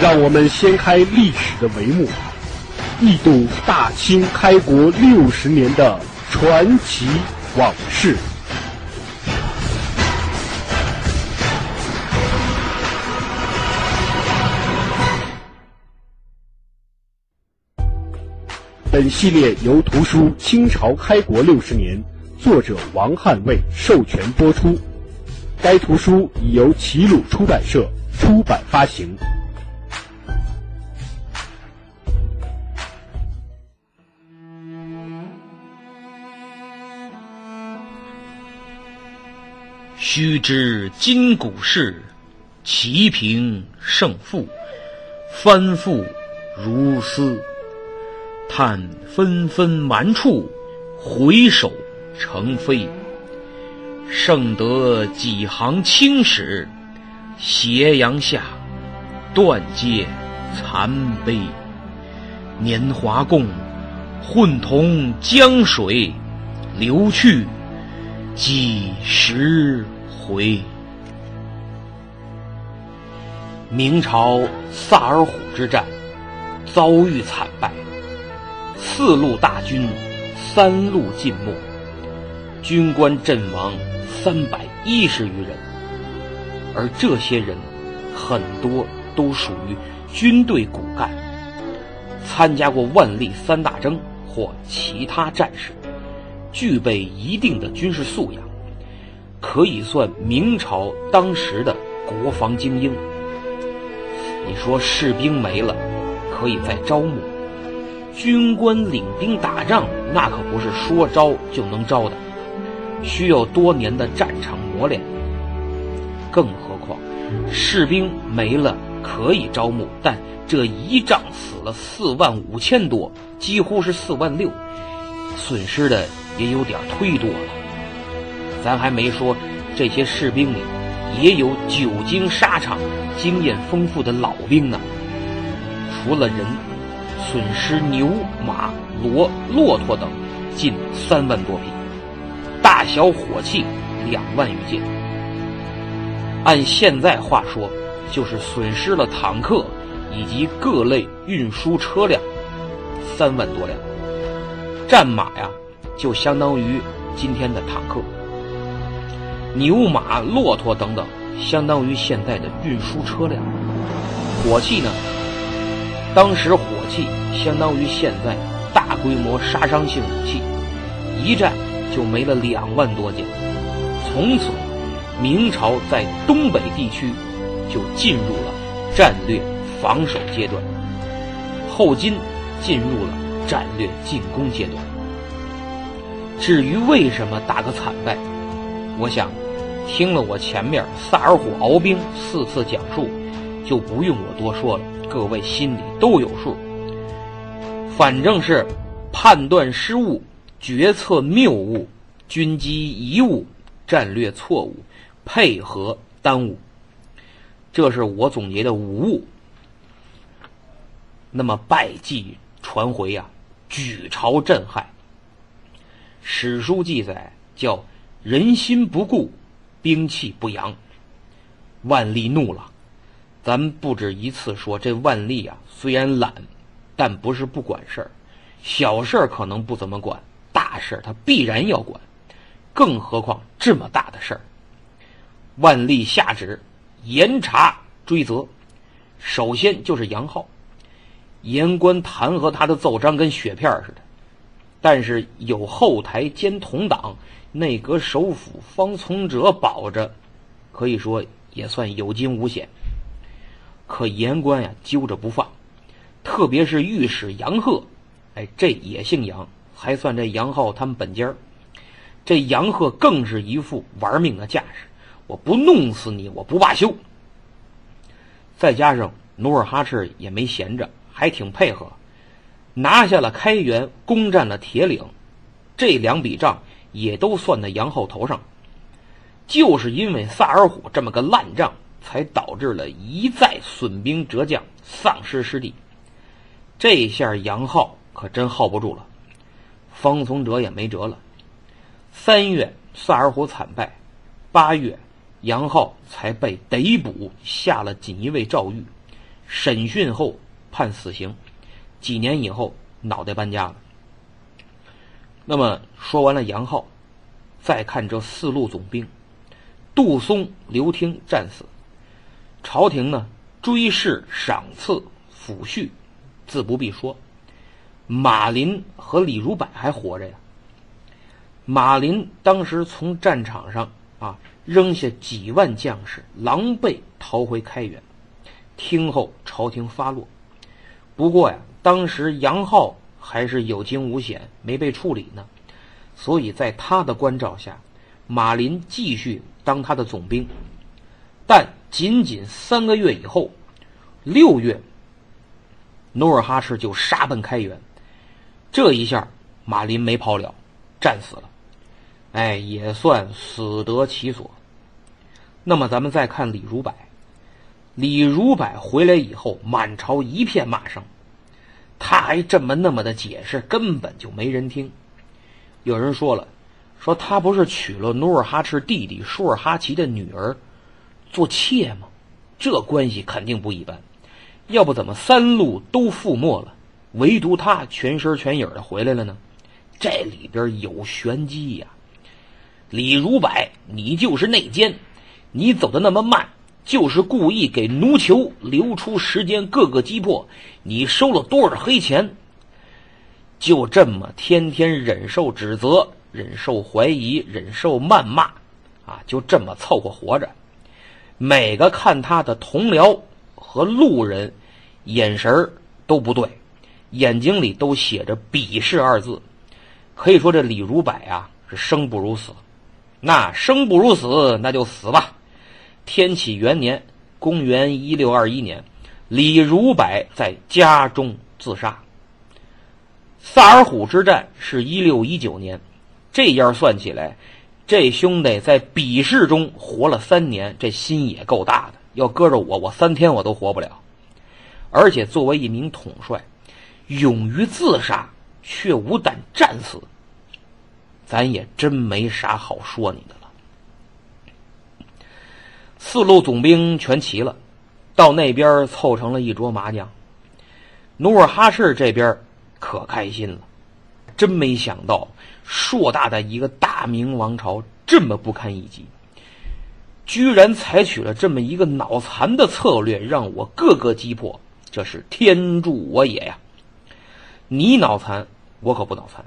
让我们掀开历史的帷幕，一睹大清开国六十年的传奇往事。本系列由图书《清朝开国六十年》作者王汉卫授权播出。该图书已由齐鲁出版社出版发行。须知今古事，齐平胜负，翻覆如丝。叹纷纷蛮处，回首成飞。剩得几行青史，斜阳下，断阶残碑。年华共，混同江水流去，几时回？明朝萨尔浒之战遭遇惨败。四路大军，三路尽没，军官阵亡三百一十余人，而这些人很多都属于军队骨干，参加过万历三大征或其他战事，具备一定的军事素养，可以算明朝当时的国防精英。你说士兵没了，可以再招募。军官领兵打仗，那可不是说招就能招的，需要多年的战场磨练。更何况，士兵没了可以招募，但这一仗死了四万五千多，几乎是四万六，损失的也有点忒多了。咱还没说，这些士兵里也有久经沙场、经验丰富的老兵呢。除了人。损失牛、马、骡、骆驼等近三万多匹，大小火器两万余件。按现在话说，就是损失了坦克以及各类运输车辆三万多辆。战马呀，就相当于今天的坦克；牛、马、骆驼等等，相当于现在的运输车辆。火器呢？当时火器相当于现在大规模杀伤性武器，一战就没了两万多件。从此，明朝在东北地区就进入了战略防守阶段，后金进入了战略进攻阶段。至于为什么打个惨败，我想听了我前面萨尔浒敖兵四次讲述，就不用我多说了。各位心里都有数，反正是判断失误、决策谬误、军机贻误、战略错误、配合耽误，这是我总结的五误。那么败绩传回呀，举朝震撼。史书记载叫人心不顾，兵器不扬，万历怒了。咱不止一次说，这万历啊，虽然懒，但不是不管事儿。小事儿可能不怎么管，大事儿他必然要管。更何况这么大的事儿，万历下旨严查追责。首先就是杨浩，言官弹劾他的奏章跟雪片似的。但是有后台兼同党内阁首辅方从哲保着，可以说也算有惊无险。可言官呀揪着不放，特别是御史杨鹤，哎，这也姓杨，还算这杨浩他们本家这杨鹤更是一副玩命的架势，我不弄死你，我不罢休。再加上努尔哈赤也没闲着，还挺配合，拿下了开原，攻占了铁岭，这两笔账也都算在杨浩头上。就是因为萨尔浒这么个烂账，才导致了一再损兵折将，丧失失地。这下杨浩可真耗不住了，方从哲也没辙了。三月，萨尔浒惨败；八月，杨浩才被逮捕，下了锦衣卫诏狱，审讯后判死刑。几年以后，脑袋搬家了。那么说完了杨浩，再看这四路总兵。杜松、刘听战死，朝廷呢追谥赏赐抚恤，自不必说。马林和李如柏还活着呀。马林当时从战场上啊扔下几万将士，狼狈逃回开原，听候朝廷发落。不过呀，当时杨浩还是有惊无险，没被处理呢，所以在他的关照下，马林继续。当他的总兵，但仅仅三个月以后，六月，努尔哈赤就杀奔开原，这一下马林没跑了，战死了，哎，也算死得其所。那么咱们再看李如柏，李如柏回来以后，满朝一片骂声，他还这么那么的解释，根本就没人听。有人说了。说他不是娶了努尔哈赤弟弟舒尔哈齐的女儿做妾吗？这关系肯定不一般。要不怎么三路都覆没了，唯独他全身全影的回来了呢？这里边有玄机呀！李如柏，你就是内奸，你走的那么慢，就是故意给奴酋留出时间，各个击破。你收了多少黑钱？就这么天天忍受指责。忍受怀疑，忍受谩骂，啊，就这么凑合活着。每个看他的同僚和路人，眼神都不对，眼睛里都写着鄙视二字。可以说，这李如柏啊，是生不如死。那生不如死，那就死吧。天启元年（公元一六二一年），李如柏在家中自杀。萨尔浒之战是一六一九年。这样算起来，这兄弟在比试中活了三年，这心也够大的。要搁着我，我三天我都活不了。而且作为一名统帅，勇于自杀却无胆战死，咱也真没啥好说你的了。四路总兵全齐了，到那边凑成了一桌麻将。努尔哈赤这边可开心了，真没想到。硕大的一个大明王朝这么不堪一击，居然采取了这么一个脑残的策略，让我各个击破，这是天助我也呀！你脑残，我可不脑残。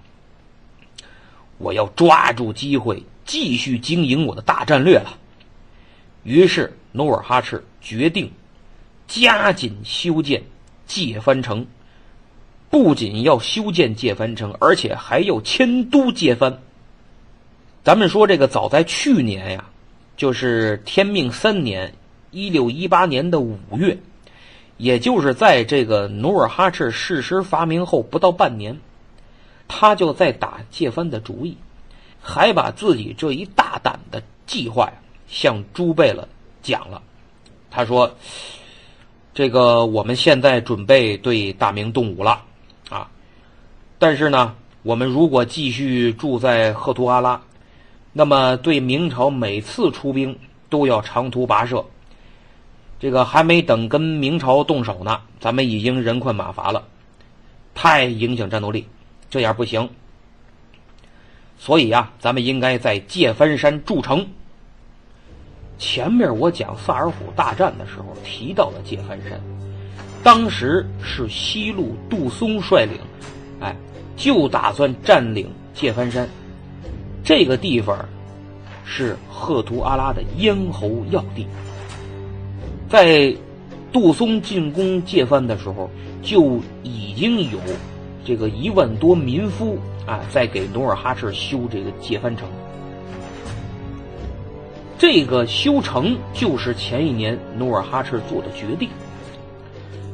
我要抓住机会，继续经营我的大战略了。于是，努尔哈赤决定加紧修建界藩城。不仅要修建界藩城，而且还要迁都界藩。咱们说这个，早在去年呀，就是天命三年（一六一八年的五月），也就是在这个努尔哈赤誓师发明后不到半年，他就在打界藩的主意，还把自己这一大胆的计划呀向朱贝勒讲了。他说：“这个我们现在准备对大明动武了啊。”但是呢，我们如果继续住在赫图阿拉，那么对明朝每次出兵都要长途跋涉，这个还没等跟明朝动手呢，咱们已经人困马乏了，太影响战斗力，这样不行。所以啊，咱们应该在界藩山筑城。前面我讲萨尔浒大战的时候提到了界藩山，当时是西路杜松率领，哎。就打算占领界藩山，这个地方是赫图阿拉的咽喉要地。在杜松进攻界藩的时候，就已经有这个一万多民夫啊，在给努尔哈赤修这个界藩城。这个修城就是前一年努尔哈赤做的决定。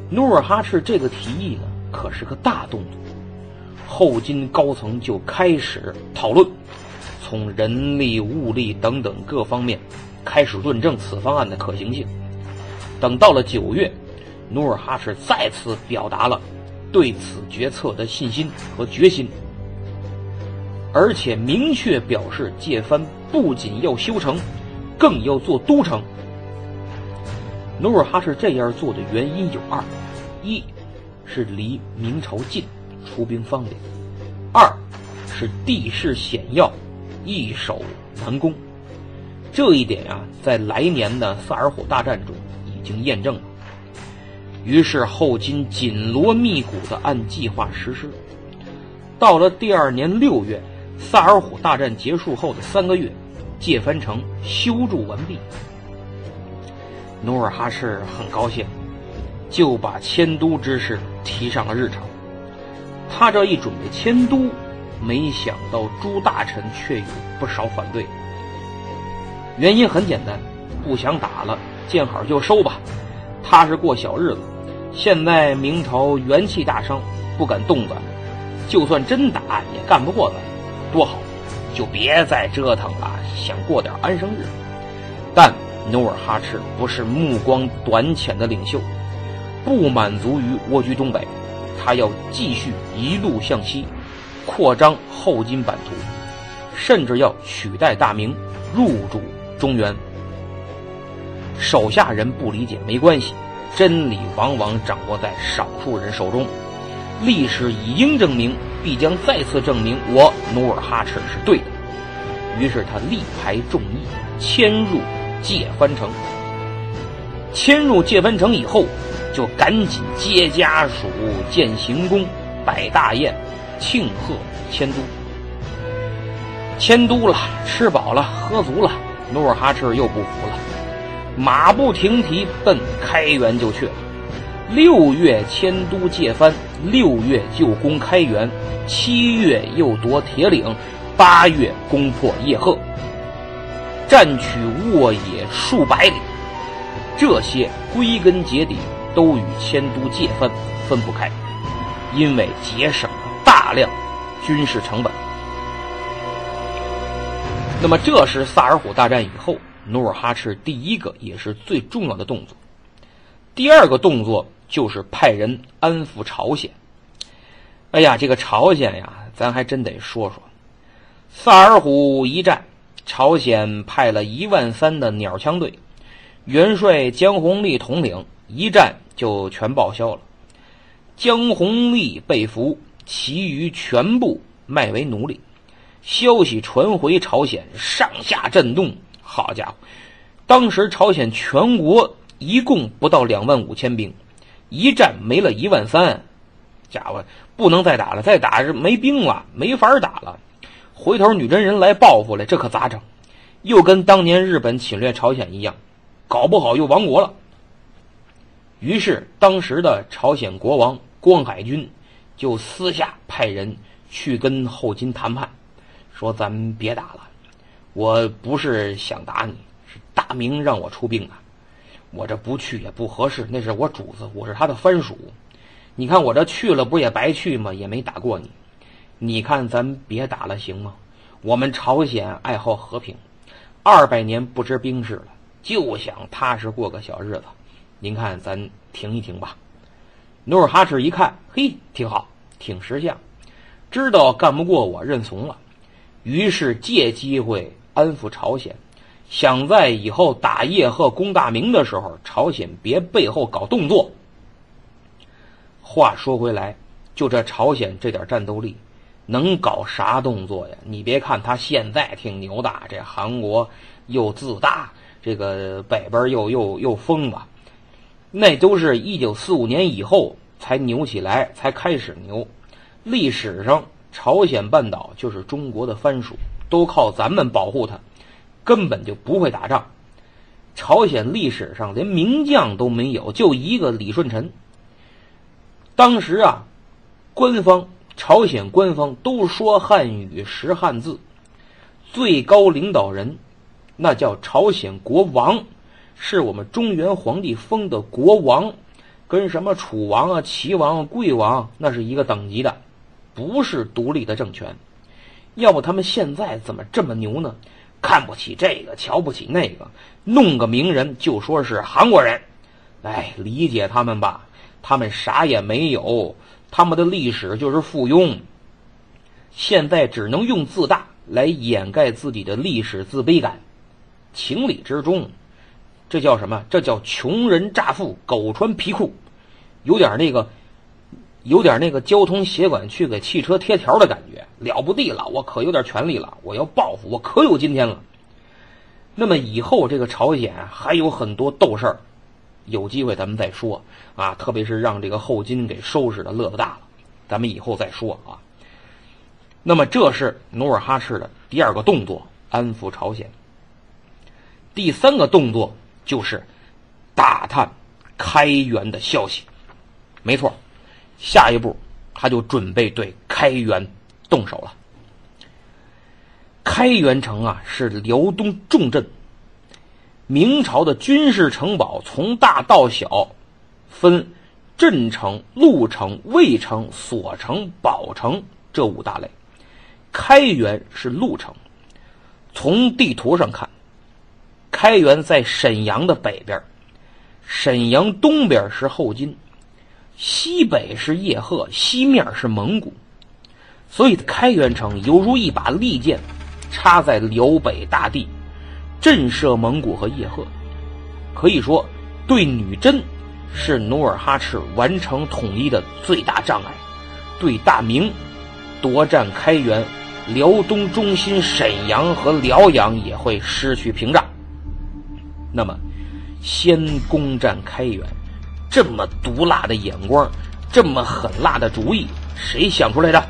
努尔哈赤这个提议呢，可是个大动作。后金高层就开始讨论，从人力、物力等等各方面开始论证此方案的可行性。等到了九月，努尔哈赤再次表达了对此决策的信心和决心，而且明确表示借藩不仅要修城，更要做都城。努尔哈赤这样做的原因有二：一是离明朝近，出兵方便；二是地势险要，易守难攻。这一点呀，在来年的萨尔浒大战中已经验证了。于是后金紧锣密鼓的按计划实施。到了第二年六月，萨尔浒大战结束后的三个月，界藩城修筑完毕。努尔哈赤很高兴，就把迁都之事提上了日程。他这一准备迁都，没想到诸大臣却有不少反对。原因很简单，不想打了，见好就收吧，踏实过小日子。现在明朝元气大伤，不敢动咱，就算真打也干不过咱，多好，就别再折腾了，想过点安生日。但。努尔哈赤不是目光短浅的领袖，不满足于蜗居东北，他要继续一路向西，扩张后金版图，甚至要取代大明，入主中原。手下人不理解没关系，真理往往掌握在少数人手中。历史已经证明，必将再次证明我努尔哈赤是对的。于是他力排众议，迁入。界藩城，迁入界藩城以后，就赶紧接家属、建行宫、摆大宴，庆贺迁都。迁都了，吃饱了，喝足了，努尔哈赤又不服了，马不停蹄奔开元就去了。六月迁都界藩，六月就攻开元，七月又夺铁岭，八月攻破叶赫。占取沃野数百里，这些归根结底都与迁都界分分不开，因为节省了大量军事成本。那么，这是萨尔浒大战以后努尔哈赤第一个也是最重要的动作。第二个动作就是派人安抚朝鲜。哎呀，这个朝鲜呀，咱还真得说说萨尔浒一战。朝鲜派了一万三的鸟枪队，元帅江弘立统领，一战就全报销了。江弘立被俘，其余全部卖为奴隶。消息传回朝鲜，上下震动。好家伙，当时朝鲜全国一共不到两万五千兵，一战没了一万三，家伙不能再打了，再打是没兵了，没法打了。回头女真人来报复了，这可咋整？又跟当年日本侵略朝鲜一样，搞不好又亡国了。于是，当时的朝鲜国王光海军就私下派人去跟后金谈判，说：“咱们别打了，我不是想打你，是大明让我出兵的。我这不去也不合适，那是我主子，我是他的藩属。你看我这去了，不也白去吗？也没打过你。”你看，咱别打了，行吗？我们朝鲜爱好和平，二百年不知兵事了，就想踏实过个小日子。您看，咱停一停吧。努尔哈赤一看，嘿，挺好，挺识相，知道干不过我，认怂了。于是借机会安抚朝鲜，想在以后打叶赫、攻大明的时候，朝鲜别背后搞动作。话说回来，就这朝鲜这点战斗力。能搞啥动作呀？你别看他现在挺牛的，这韩国又自大，这个北边又又又疯吧，那都是一九四五年以后才牛起来，才开始牛。历史上朝鲜半岛就是中国的藩属，都靠咱们保护它，根本就不会打仗。朝鲜历史上连名将都没有，就一个李舜臣。当时啊，官方。朝鲜官方都说汉语、识汉字，最高领导人那叫朝鲜国王，是我们中原皇帝封的国王，跟什么楚王啊、齐王、啊贵王那是一个等级的，不是独立的政权。要不他们现在怎么这么牛呢？看不起这个，瞧不起那个，弄个名人就说是韩国人。哎，理解他们吧，他们啥也没有，他们的历史就是附庸。现在只能用自大来掩盖自己的历史自卑感，情理之中。这叫什么？这叫穷人乍富，狗穿皮裤，有点那个，有点那个交通协管去给汽车贴条的感觉，了不地了！我可有点权利了，我要报复，我可有今天了。那么以后这个朝鲜还有很多斗事儿，有机会咱们再说啊。特别是让这个后金给收拾的乐不大了，咱们以后再说啊。那么这是努尔哈赤的第二个动作，安抚朝鲜。第三个动作。就是打探开元的消息，没错，下一步他就准备对开元动手了。开元城啊是辽东重镇，明朝的军事城堡从大到小分镇城、路城、卫城、锁城、堡城这五大类，开元是路城。从地图上看。开元在沈阳的北边，沈阳东边是后金，西北是叶赫，西面是蒙古，所以开元城犹如一把利剑，插在辽北大地，震慑蒙古和叶赫。可以说，对女真是努尔哈赤完成统一的最大障碍；对大明夺占开元，辽东中心沈阳和辽阳也会失去屏障。那么，先攻占开元，这么毒辣的眼光，这么狠辣的主意，谁想出来的？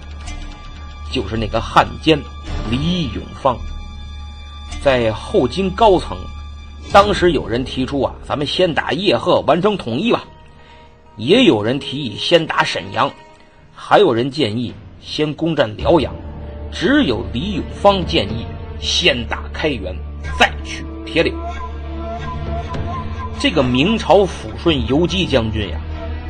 就是那个汉奸李永芳。在后金高层，当时有人提出啊，咱们先打叶赫，完成统一吧；也有人提议先打沈阳，还有人建议先攻占辽阳。只有李永芳建议先打开原，再去铁岭。这个明朝抚顺游击将军呀，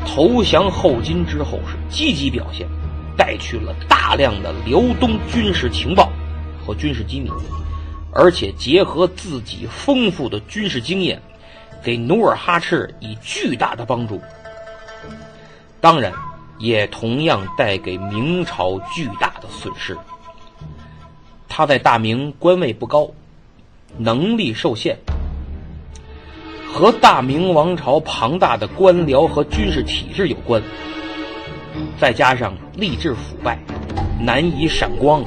投降后金之后是积极表现，带去了大量的辽东军事情报和军事机密，而且结合自己丰富的军事经验，给努尔哈赤以巨大的帮助。当然，也同样带给明朝巨大的损失。他在大明官位不高，能力受限。和大明王朝庞大的官僚和军事体制有关，再加上吏治腐败，难以闪光。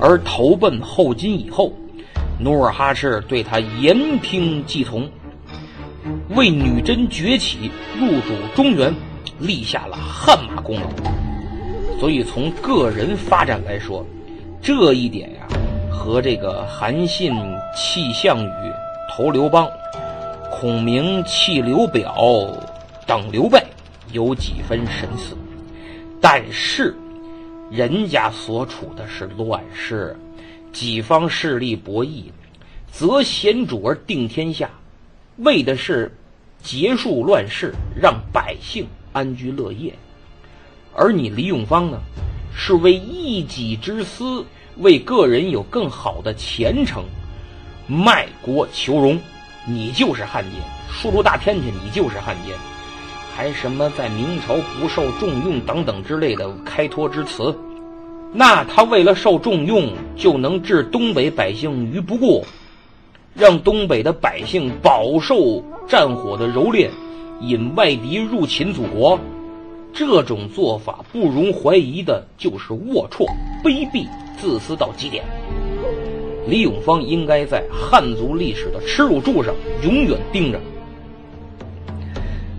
而投奔后金以后，努尔哈赤对他言听计从，为女真崛起、入主中原立下了汗马功劳。所以从个人发展来说，这一点呀，和这个韩信弃项羽投刘邦。孔明弃刘表等刘备有几分神似，但是人家所处的是乱世，几方势力博弈，择贤主而定天下，为的是结束乱世，让百姓安居乐业。而你李永芳呢，是为一己之私，为个人有更好的前程，卖国求荣。你就是汉奸，说出大天去，你就是汉奸，还什么在明朝不受重用等等之类的开脱之词？那他为了受重用，就能置东北百姓于不顾，让东北的百姓饱受战火的蹂躏，引外敌入侵祖国，这种做法不容怀疑的就是龌龊、卑鄙、自私到极点。李永芳应该在汉族历史的耻辱柱上永远钉着。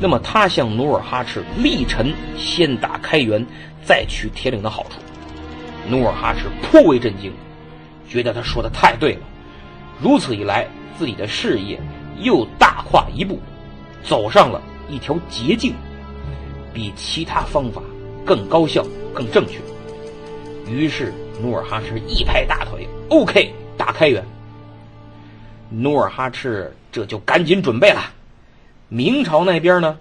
那么，他向努尔哈赤力陈先打开元，再取铁岭的好处，努尔哈赤颇为震惊，觉得他说的太对了。如此一来，自己的事业又大跨一步，走上了一条捷径，比其他方法更高效、更正确。于是，努尔哈赤一拍大腿：“OK。”打开元，努尔哈赤这就赶紧准备了。明朝那边呢，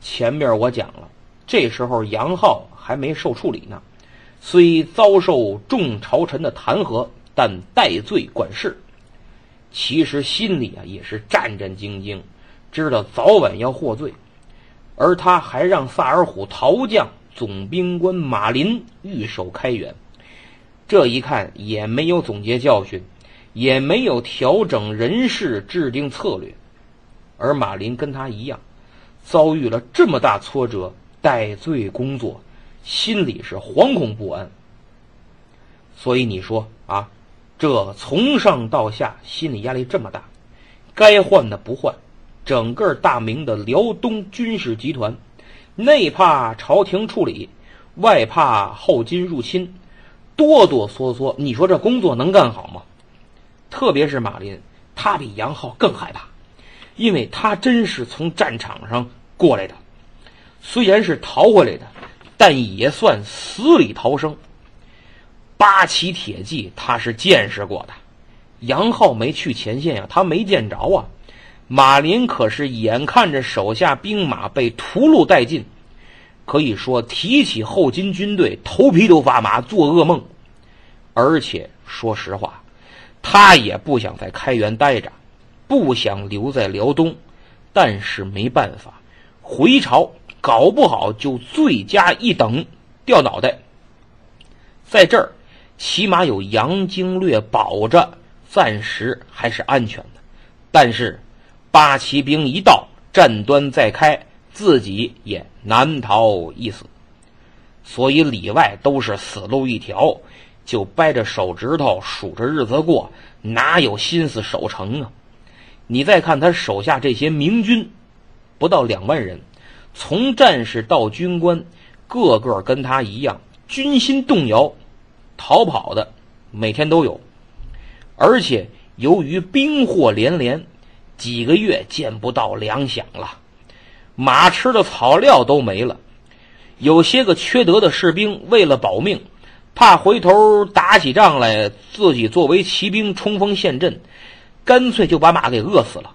前面我讲了，这时候杨浩还没受处理呢，虽遭受众朝臣的弹劾，但戴罪管事。其实心里啊也是战战兢兢，知道早晚要获罪。而他还让萨尔虎逃将总兵官马林御守开元，这一看也没有总结教训，也没有调整人事、制定策略。而马林跟他一样，遭遇了这么大挫折，戴罪工作，心里是惶恐不安。所以你说啊，这从上到下心理压力这么大，该换的不换。整个大明的辽东军事集团，内怕朝廷处理，外怕后金入侵，哆哆嗦嗦。你说这工作能干好吗？特别是马林，他比杨浩更害怕，因为他真是从战场上过来的，虽然是逃回来的，但也算死里逃生。八旗铁骑他是见识过的，杨浩没去前线呀，他没见着啊。马林可是眼看着手下兵马被屠戮殆尽，可以说提起后金军队，头皮都发麻，做噩梦。而且说实话，他也不想在开元待着，不想留在辽东。但是没办法，回朝搞不好就罪加一等，掉脑袋。在这儿，起码有杨经略保着，暂时还是安全的。但是。八旗兵一到，战端再开，自己也难逃一死。所以里外都是死路一条，就掰着手指头数着日子过，哪有心思守城啊？你再看他手下这些明军，不到两万人，从战士到军官，个个跟他一样，军心动摇，逃跑的每天都有。而且由于兵祸连连。几个月见不到粮饷了，马吃的草料都没了。有些个缺德的士兵为了保命，怕回头打起仗来，自己作为骑兵冲锋陷阵，干脆就把马给饿死了，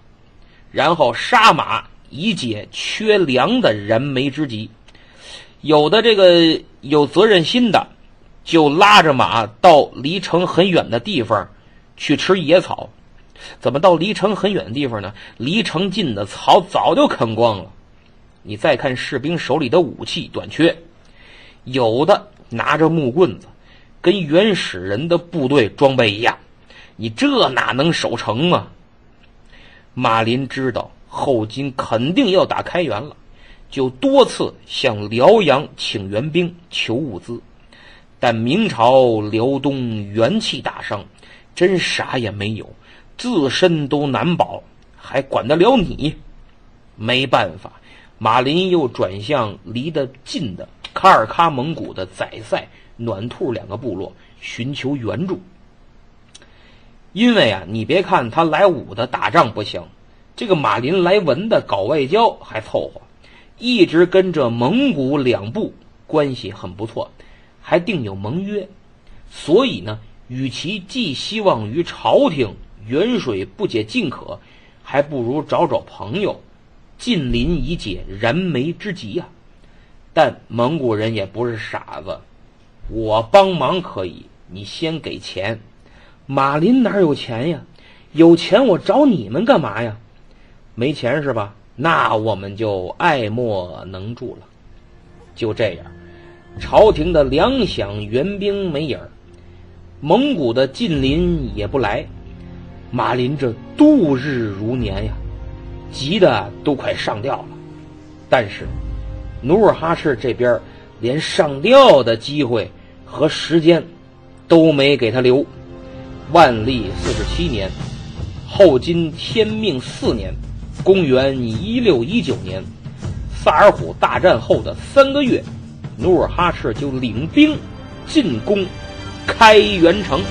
然后杀马以解缺粮的燃眉之急。有的这个有责任心的，就拉着马到离城很远的地方去吃野草。怎么到离城很远的地方呢？离城近的草早就啃光了。你再看士兵手里的武器短缺，有的拿着木棍子，跟原始人的部队装备一样。你这哪能守城啊？马林知道后金肯定要打开元了，就多次向辽阳请援兵求物资，但明朝辽东元气大伤，真啥也没有。自身都难保，还管得了你？没办法，马林又转向离得近的卡尔喀蒙古的宰塞、暖兔两个部落寻求援助。因为啊，你别看他来武的打仗不行，这个马林来文的搞外交还凑合，一直跟着蒙古两部关系很不错，还订有盟约。所以呢，与其寄希望于朝廷。远水不解近渴，还不如找找朋友，近邻以解燃眉之急呀。但蒙古人也不是傻子，我帮忙可以，你先给钱。马林哪有钱呀？有钱我找你们干嘛呀？没钱是吧？那我们就爱莫能助了。就这样，朝廷的粮饷援兵没影儿，蒙古的近邻也不来。马林这度日如年呀，急得都快上吊了。但是，努尔哈赤这边连上吊的机会和时间都没给他留。万历四十七年，后金天命四年，公元一六一九年，萨尔浒大战后的三个月，努尔哈赤就领兵进攻开元城。